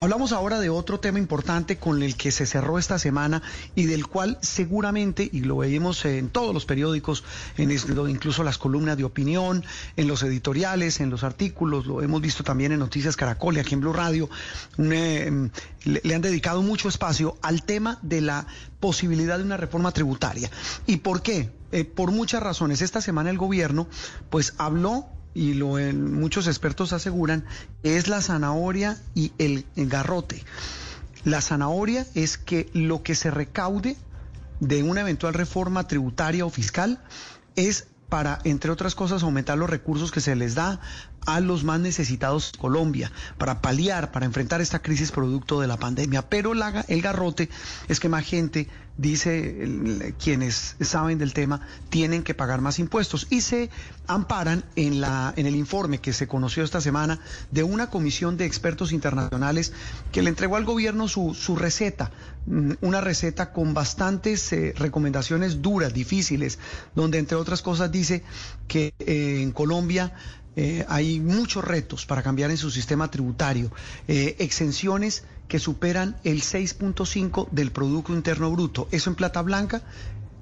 Hablamos ahora de otro tema importante con el que se cerró esta semana y del cual seguramente, y lo veíamos en todos los periódicos, en incluso las columnas de opinión, en los editoriales, en los artículos, lo hemos visto también en Noticias Caracol y aquí en Blue Radio, eh, le, han dedicado mucho espacio al tema de la posibilidad de una reforma tributaria. ¿Y por qué? Eh, por muchas razones. Esta semana el gobierno pues habló y lo muchos expertos aseguran, es la zanahoria y el, garrote. La zanahoria es que lo que se recaude de una eventual reforma tributaria o fiscal es para, entre otras cosas, aumentar los recursos que se les da a los más necesitados de Colombia, para paliar, para enfrentar esta crisis producto de la pandemia. Pero el garrote es que más gente dice quienes saben del tema, tienen que pagar más impuestos y se amparan en, la, en el informe que se conoció esta semana de una comisión de expertos internacionales que le entregó al gobierno su, su receta, mm, una receta con bastantes eh, recomendaciones duras, difíciles, donde entre otras cosas dice que eh, en Colombia eh, hay muchos retos para cambiar en su sistema tributario, exenciones que superan el 6.5 del Producto Interno Bruto. Eso en plata blanca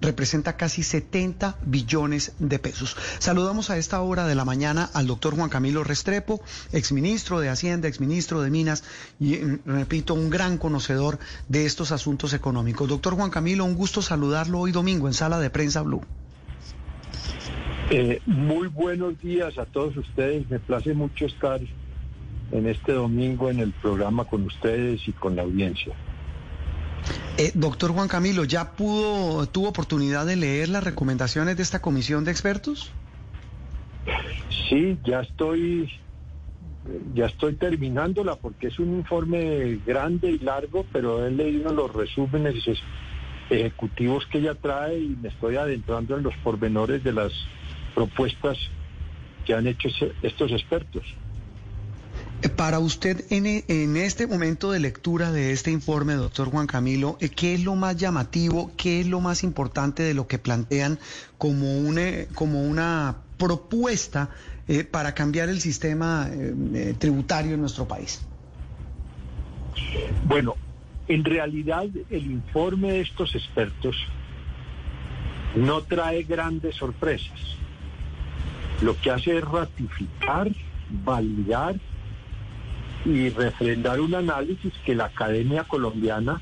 representa casi 70 billones de pesos. Saludamos a esta hora de la mañana al doctor Juan Camilo Restrepo, exministro de Hacienda, exministro de Minas y, mm, repito, un gran conocedor de estos asuntos económicos. Doctor Juan Camilo, un gusto saludarlo hoy domingo en Sala de Prensa Blue. Eh, muy buenos días a todos ustedes. Me place mucho estar en este domingo en el programa con ustedes y con la audiencia. Eh, doctor Juan Camilo, ¿ya pudo, tuvo oportunidad de leer las recomendaciones de esta comisión de expertos? Sí, ya estoy, ya estoy terminándola porque es un informe grande y largo, pero he leído los resúmenes ejecutivos que ella trae y me estoy adentrando en los pormenores de las propuestas que han hecho estos expertos. Para usted, en, este momento de lectura de este informe, doctor Juan Camilo, eh, ¿qué es lo más llamativo, qué es lo más importante de lo que plantean como una, como una propuesta eh, para cambiar el sistema eh, tributario en nuestro país? Bueno, en realidad el informe de estos expertos no trae grandes sorpresas. Lo que hace es ratificar, validar y refrendar un análisis que la Academia Colombiana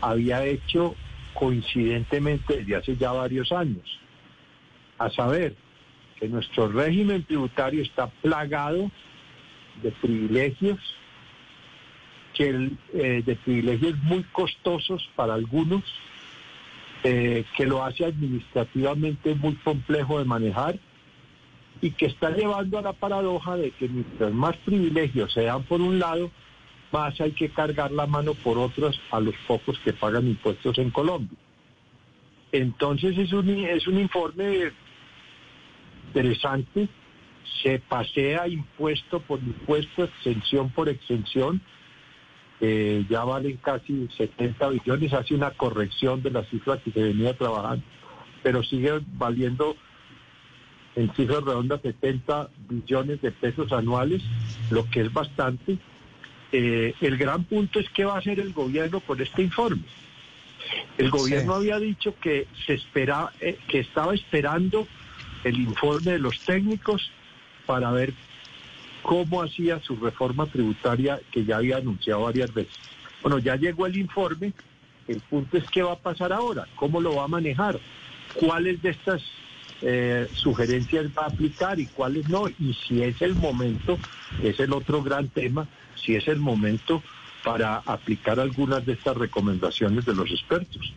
había hecho coincidentemente desde hace ya varios años. A saber, que nuestro régimen tributario está plagado de privilegios, que eh, de privilegios muy costosos para algunos, eh, que lo hace administrativamente muy complejo de manejar y que está llevando a la paradoja de que mientras más privilegios se dan por un lado, más hay que cargar la mano por otros a los pocos que pagan impuestos en Colombia. Entonces es un, es un informe interesante, se pasea impuesto por impuesto, exención por exención, ya valen casi 70 billones, hace una corrección de la cifra que se venía trabajando, pero sigue valiendo en cifras redondas 70 billones de pesos anuales, lo que es bastante. Eh, el gran punto es qué va a hacer el gobierno con este informe. El gobierno había dicho que se espera, eh, que estaba esperando el informe de los técnicos para ver cómo hacía su reforma tributaria que ya había anunciado varias veces. Bueno, ya llegó el informe, el punto es qué va a pasar ahora, cómo lo va a manejar, cuáles de estas eh, sugerencias va a aplicar y cuáles no. Y si es el momento, es el otro gran tema, si es el momento para aplicar algunas de estas recomendaciones de los expertos.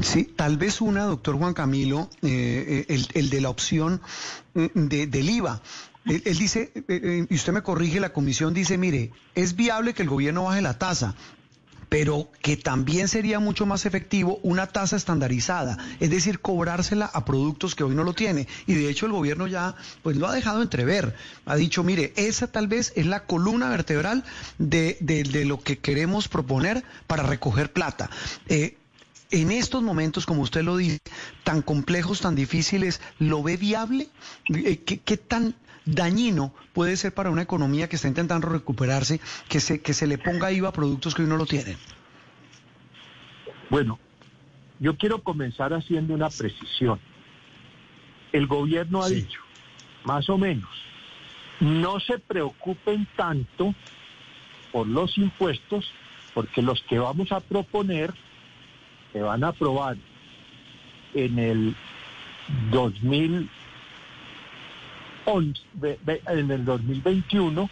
Sí, tal vez una, doctor Juan Camilo, eh, el, el, de la opción mm, de, del IVA. Él, él dice, eh, y usted me corrige, la comisión dice, mire, es viable que el gobierno baje la tasa, pero que también sería mucho más efectivo una tasa estandarizada, es decir, cobrársela a productos que hoy no lo tiene. Y de hecho el gobierno ya pues lo ha dejado entrever, ha dicho, mire, esa tal vez es la columna vertebral de, de, lo que queremos proponer para recoger plata. Eh, en estos momentos, como usted lo dice, tan complejos, tan difíciles, ¿lo ve viable? Eh, ¿Qué, tan dañino puede ser para una economía que está intentando recuperarse que se, que se le ponga IVA a productos que hoy no lo tienen? Bueno, yo quiero comenzar haciendo una precisión. El gobierno ha dicho, más o menos, no se preocupen tanto por los impuestos, porque los que vamos a proponer se van a aprobar en el 2011, en el 2021,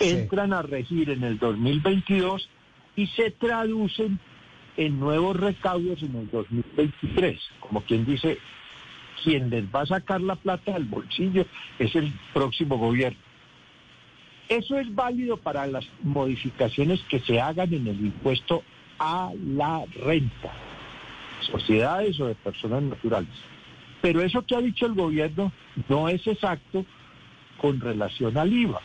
entran a regir en el 2022 y se traducen en nuevos recaudos en el 2023. Como quien dice, quien les va a sacar la plata del bolsillo es el próximo gobierno. Eso es válido para las modificaciones que se hagan en el impuesto a la renta, sociedades o de personas naturales. Pero eso que ha dicho el gobierno no es exacto con relación al IVA,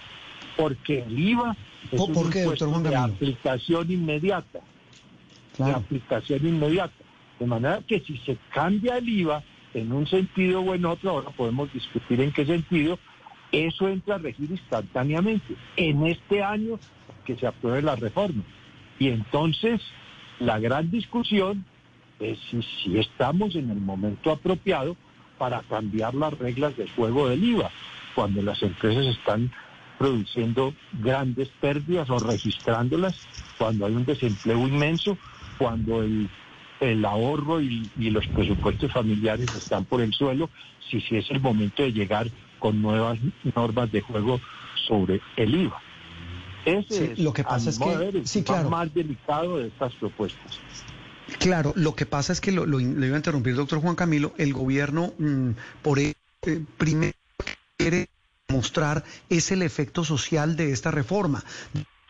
porque el IVA es un impuesto de aplicación inmediata, de aplicación inmediata. De manera que si se cambia el IVA en un sentido o en otro, ahora podemos discutir en qué sentido, eso entra a regir instantáneamente en este año que se apruebe la reforma. Y entonces la gran discusión es si, estamos en el momento apropiado para cambiar las reglas del juego del IVA, cuando las empresas están produciendo grandes pérdidas o registrándolas, cuando hay un desempleo inmenso, cuando el, ahorro y, los presupuestos familiares están por el suelo, si, si es el momento de llegar con nuevas normas de juego sobre el IVA. Ese es lo que pasa es que sí, claro. más delicado de estas propuestas. Claro, lo que pasa es que lo, iba a interrumpir, doctor Juan Camilo, el gobierno mm, por eh, primero quiere mostrar es el efecto social de esta reforma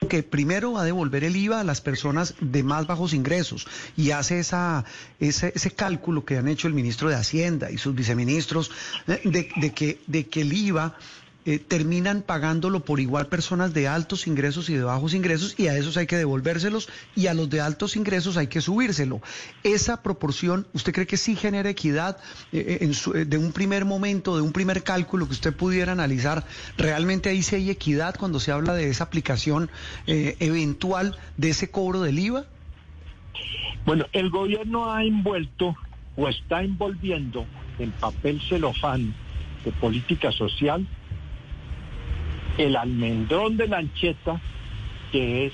que primero va a devolver el IVA a las personas de más bajos ingresos y hace esa, ese, ese cálculo que han hecho el ministro de Hacienda y sus viceministros eh, de, de, que, de que el IVA eh, terminan pagándolo por igual personas de altos ingresos y de bajos ingresos y a esos hay que devolvérselos y a los de altos ingresos hay que subírselo. Esa proporción, ¿usted cree que sí genera equidad eh, eh, de un primer momento, de un primer cálculo que usted pudiera analizar? ¿Realmente ahí sí hay equidad cuando se habla de esa aplicación eventual de ese cobro del IVA? Bueno, el gobierno ha envuelto o está envolviendo en papel celofán de política social el almendrón de la ancheta, que es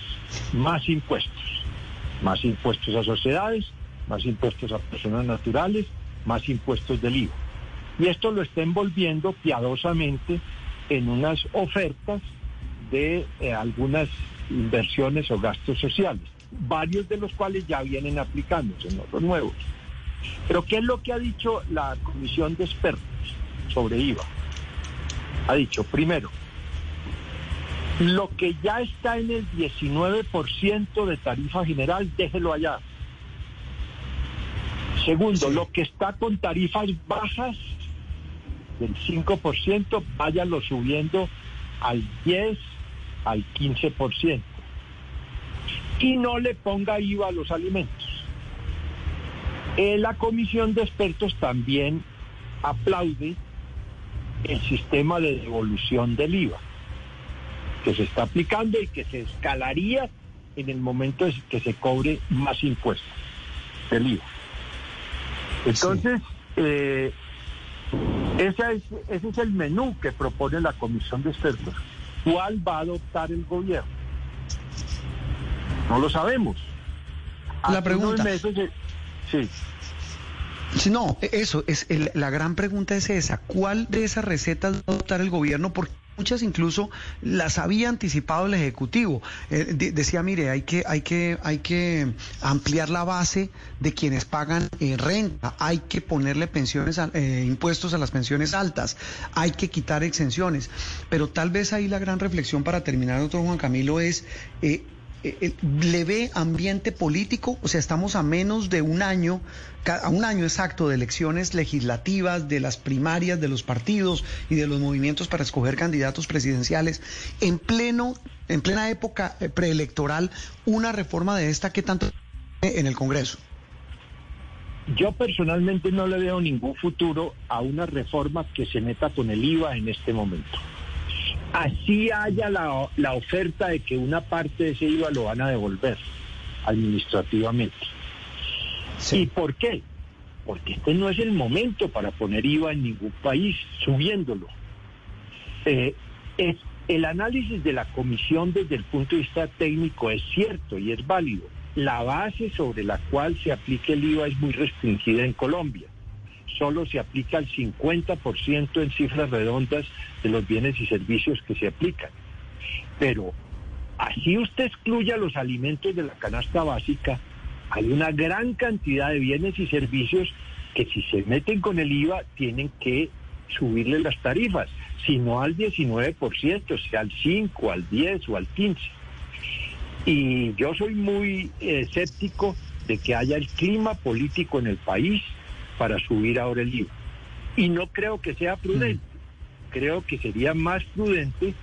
más impuestos. Más impuestos a sociedades, más impuestos a personas naturales, más impuestos del IVA. Y esto lo está envolviendo piadosamente en unas ofertas de eh, algunas inversiones o gastos sociales, varios de los cuales ya vienen aplicándose, no los nuevos. Pero ¿qué es lo que ha dicho la Comisión de Expertos sobre IVA? Ha dicho, primero, lo que ya está en el 19% de tarifa general, déjelo allá. Segundo, lo que está con tarifas bajas del 5%, váyalo subiendo al 10, al 15%. Y no le ponga IVA a los alimentos. Eh, la comisión de expertos también aplaude el sistema de devolución del IVA que se está aplicando y que se escalaría en el momento de que se cobre más impuestos del IVA. Entonces, eh, ese, es, ese es el menú que propone la comisión de expertos. ¿Cuál va a adoptar el gobierno? No lo sabemos. La pregunta. sí. No, eso es la gran pregunta es esa. ¿Cuál de esas recetas va a adoptar el gobierno? Porque muchas incluso las había anticipado el ejecutivo. Eh, decía, mire, hay que, hay que, hay que ampliar la base de quienes pagan eh, renta, hay que ponerle pensiones, eh, impuestos a las pensiones altas, hay que quitar exenciones. Pero tal vez ahí la gran reflexión para terminar, doctor Juan Camilo, es eh, eh, ¿le ve ambiente político? O sea, estamos a menos de un año, a un año exacto de elecciones legislativas, de las primarias, de los partidos y de los movimientos para escoger candidatos presidenciales. En pleno, en plena época eh, preelectoral, una reforma de esta que tanto en el Congreso. yo personalmente no le veo ningún futuro a una reforma que se meta con el IVA en este momento. Así haya la, la oferta de que una parte de ese IVA lo van a devolver administrativamente. ¿Y por qué? Porque este no es el momento para poner IVA en ningún país subiéndolo. Eh, es, el análisis de la comisión desde el punto de vista técnico es cierto y es válido. La base sobre la cual se aplica el IVA es muy restringida en Colombia. Solo se aplica el 50% en cifras redondas de los bienes y servicios que se aplican. Pero así usted excluya los alimentos de la canasta básica, hay una gran cantidad de bienes y servicios que si se meten con el IVA tienen que subirle las tarifas, si no al 19%, sea al 5, al 10 o al 15. Y yo soy muy eh, escéptico de que haya el clima político en el país para subir ahora el IVA. Y no creo que sea prudente. Mm. Creo que sería más prudente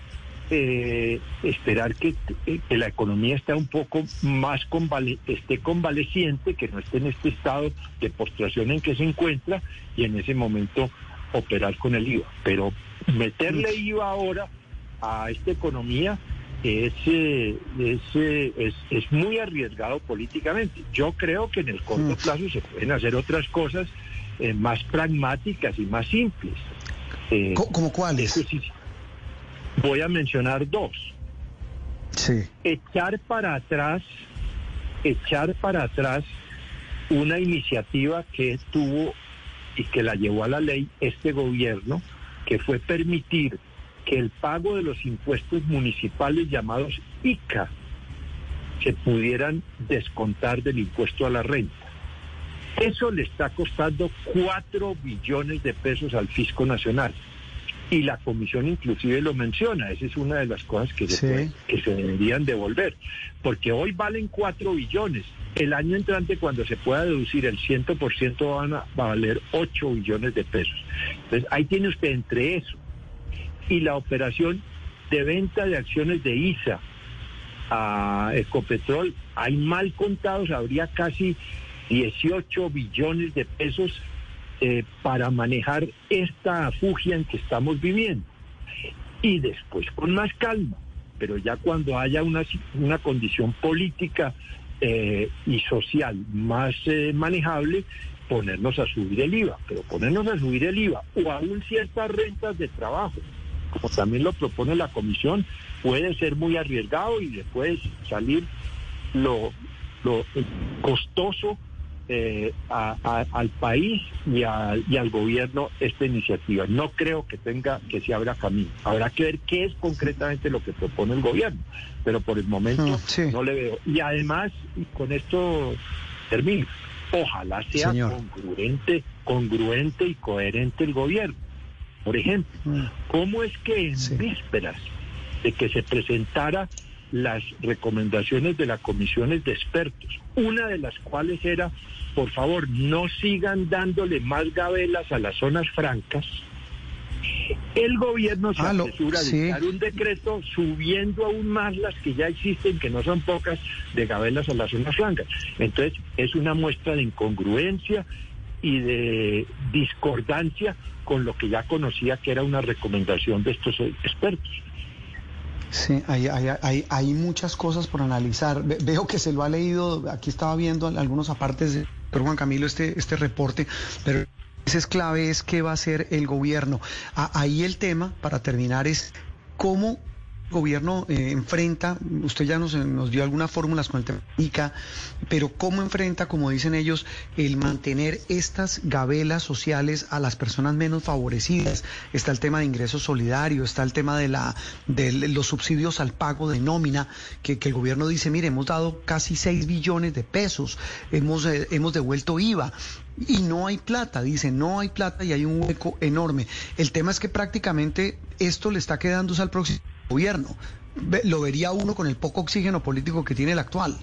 eh, esperar que, la economía esté un poco más esté convaleciente, que no esté en este estado de postración en que se encuentra y en ese momento operar con el IVA. Pero meterle IVA ahora a esta economía es, eh, eh, es, es, muy arriesgado políticamente. Yo creo que en el corto mm. plazo se pueden hacer otras cosas eh, más pragmáticas y más simples. ¿Cómo cuáles? Voy a mencionar dos. Sí. Echar para atrás, echar para atrás una iniciativa que tuvo y que la llevó a la ley este gobierno, que fue permitir que el pago de los impuestos municipales llamados ICA se pudieran descontar del impuesto a la renta. Eso le está costando cuatro billones de pesos al fisco nacional. Y la comisión inclusive lo menciona, esa es una de las cosas que, se, que se deberían devolver, porque hoy valen 4 billones, el año entrante cuando se pueda deducir el 100% van a, va a valer 8 billones de pesos. Entonces ahí tiene usted entre eso y la operación de venta de acciones de ISA a Ecopetrol, hay mal contados, habría casi 18 billones de pesos eh, para manejar esta fugia en que estamos viviendo. Y después con más calma, pero ya cuando haya una, una condición política eh, y social más eh, manejable, ponernos a subir el IVA, pero ponernos a subir el IVA o aún ciertas rentas de trabajo, como también lo propone la comisión, puede ser muy arriesgado y después salir lo, lo costoso eh, al país y, al gobierno esta iniciativa. No creo que tenga que se abra camino. Habrá que ver qué es concretamente lo que propone el gobierno, pero por el momento mm, no le veo. Y además, y con esto termino, ojalá sea congruente, congruente y coherente el gobierno. Por ejemplo, mm. ¿cómo es que en vísperas de que se presentara las recomendaciones de las comisiones de expertos, una de las cuales era, por favor, no sigan dándole más gabelas a las zonas francas. El gobierno se ah, apresura a dictar un decreto subiendo aún más las que ya existen, que no son pocas, de gabelas a las zonas francas. Entonces, es una muestra de incongruencia y de discordancia con lo que ya conocía que era una recomendación de estos expertos. Sí, hay, hay, hay, muchas cosas por analizar. Veo que se lo ha leído, aquí estaba viendo algunos apartes de Juan Camilo este, este reporte, pero es clave es qué va a hacer el gobierno. ahí el tema, para terminar, es cómo gobierno eh, enfrenta, usted ya nos, nos, dio algunas fórmulas con el tema ICA, pero cómo enfrenta, como dicen ellos, el mantener estas gabelas sociales a las personas menos favorecidas. Está el tema de ingresos solidarios, está el tema de, la, de los subsidios al pago de nómina, que, el gobierno dice, mire, hemos dado casi 6 billones de pesos, hemos, eh, hemos devuelto IVA, y no hay plata, dice, no hay plata y hay un hueco enorme. El tema es que prácticamente esto le está quedándose al próximo gobierno. Lo vería uno con el poco oxígeno político que tiene el actual.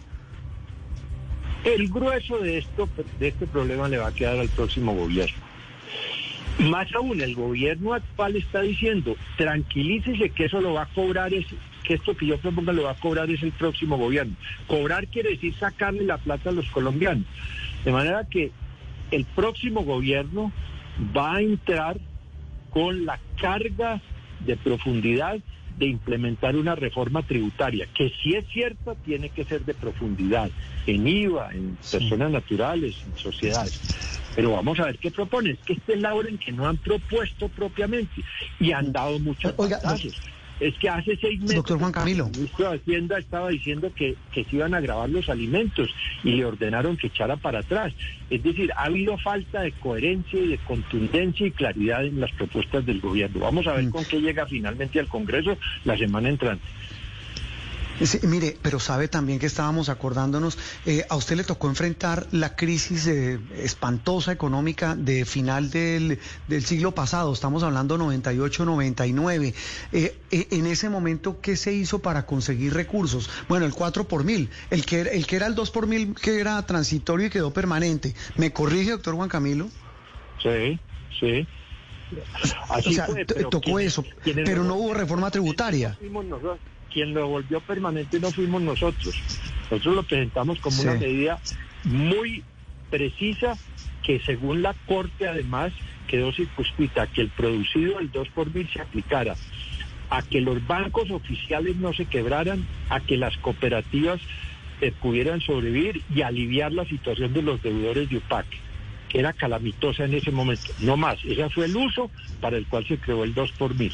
El grueso de esto, de este problema le va a quedar al próximo gobierno. Más aún, el gobierno actual está diciendo, tranquilícese que eso lo va a cobrar, es, que esto que yo proponga lo va a cobrar es el próximo gobierno. Cobrar quiere decir sacarle la plata a los colombianos. De manera que el próximo gobierno va a entrar con la carga de profundidad de implementar una reforma tributaria, que si es cierta tiene que ser de profundidad, en IVA, en personas naturales, en sociedades. Pero vamos a ver qué proponen. Es que este es la hora en que no han propuesto propiamente y han dado muchos pasos es que hace seis meses Doctor Juan Camilo. el ministro de Hacienda estaba diciendo que, que se iban a grabar los alimentos y le ordenaron que echara para atrás. Es decir, ha habido falta de coherencia y de contundencia y claridad en las propuestas del gobierno. Vamos a ver mm. con qué llega finalmente al Congreso la semana entrante mire, pero sabe también que estábamos acordándonos, eh, a usted le tocó enfrentar la crisis eh, espantosa económica de final del, siglo pasado, estamos hablando 98, 99. Eh, en ese momento, ¿qué se hizo para conseguir recursos? Bueno, el 4 por mil, el que, el que era el 2 por mil, que era transitorio y quedó permanente. ¿Me corrige, doctor Juan Camilo? Sí, sí. Así tocó eso, pero no hubo reforma tributaria quien lo volvió permanente no fuimos nosotros. Nosotros lo presentamos como una medida muy precisa que según la Corte además quedó circunscrita que el producido del 2 por mil se aplicara a que los bancos oficiales no se quebraran, a que las cooperativas eh, pudieran sobrevivir y aliviar la situación de los deudores de UPAC, que era calamitosa en ese momento. No más, ese fue el uso para el cual se creó el 2 por mil.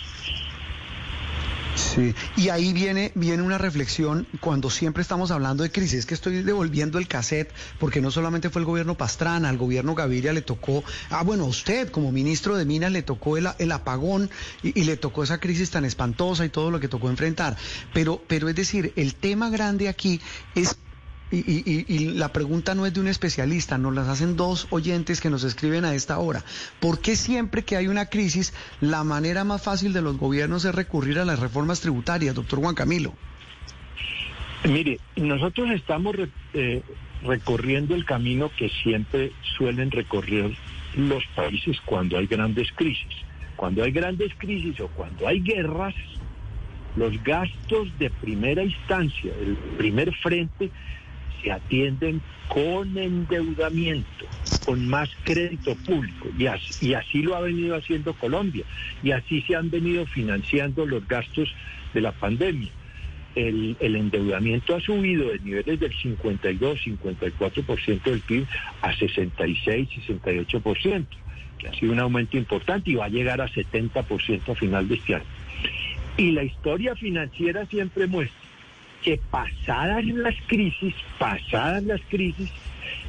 Y ahí viene, viene una reflexión cuando siempre estamos hablando de crisis, es que estoy devolviendo el cassette, porque no solamente fue el gobierno Pastrana, al gobierno Gaviria le tocó, ah bueno, a usted como ministro de Minas le tocó el, el apagón y, y, le tocó esa crisis tan espantosa y todo lo que tocó enfrentar. Pero, pero es decir, el tema grande aquí es y, la pregunta no es de un especialista, nos las hacen dos oyentes que nos escriben a esta hora. ¿Por qué siempre que hay una crisis, la manera más fácil de los gobiernos es recurrir a las reformas tributarias, doctor Juan Camilo? Mire, nosotros estamos eh, recorriendo el camino que siempre suelen recorrer los países cuando hay grandes crisis. Cuando hay grandes crisis o cuando hay guerras, los gastos de primera instancia, el primer frente, se atienden con endeudamiento, con más crédito público, y así, lo ha venido haciendo Colombia, y así se han venido financiando los gastos de la pandemia. El, endeudamiento ha subido de niveles del 52, 54% del PIB a 66, 68%, que ha sido un aumento importante y va a llegar a 70% a final de este año. Y la historia financiera siempre muestra que pasadas las crisis, pasadas las crisis,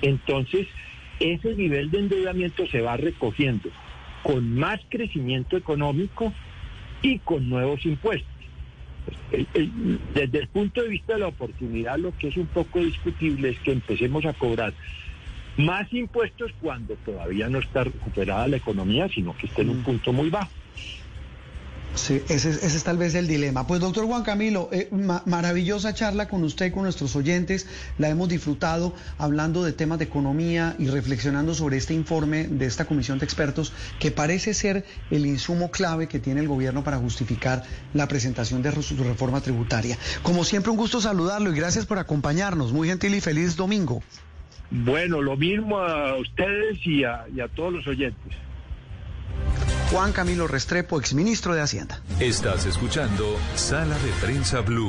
entonces ese nivel de endeudamiento se va recogiendo con más crecimiento económico y con nuevos impuestos. desde el punto de vista de la oportunidad, lo que es un poco discutible es que empecemos a cobrar más impuestos cuando todavía no está recuperada la economía, sino que está en un mm. punto muy bajo. Sí, ese, es tal vez el dilema. Pues doctor Juan Camilo, eh, maravillosa charla con usted y con nuestros oyentes. La hemos disfrutado hablando de temas de economía y reflexionando sobre este informe de esta comisión de expertos que parece ser el insumo clave que tiene el gobierno para justificar la presentación de su reforma tributaria. Como siempre, un gusto saludarlo y gracias por acompañarnos. Muy gentil y feliz domingo. Bueno, lo mismo a ustedes y a todos los oyentes. Juan Camilo Restrepo, exministro de Hacienda. Estás escuchando Sala de Prensa Blue.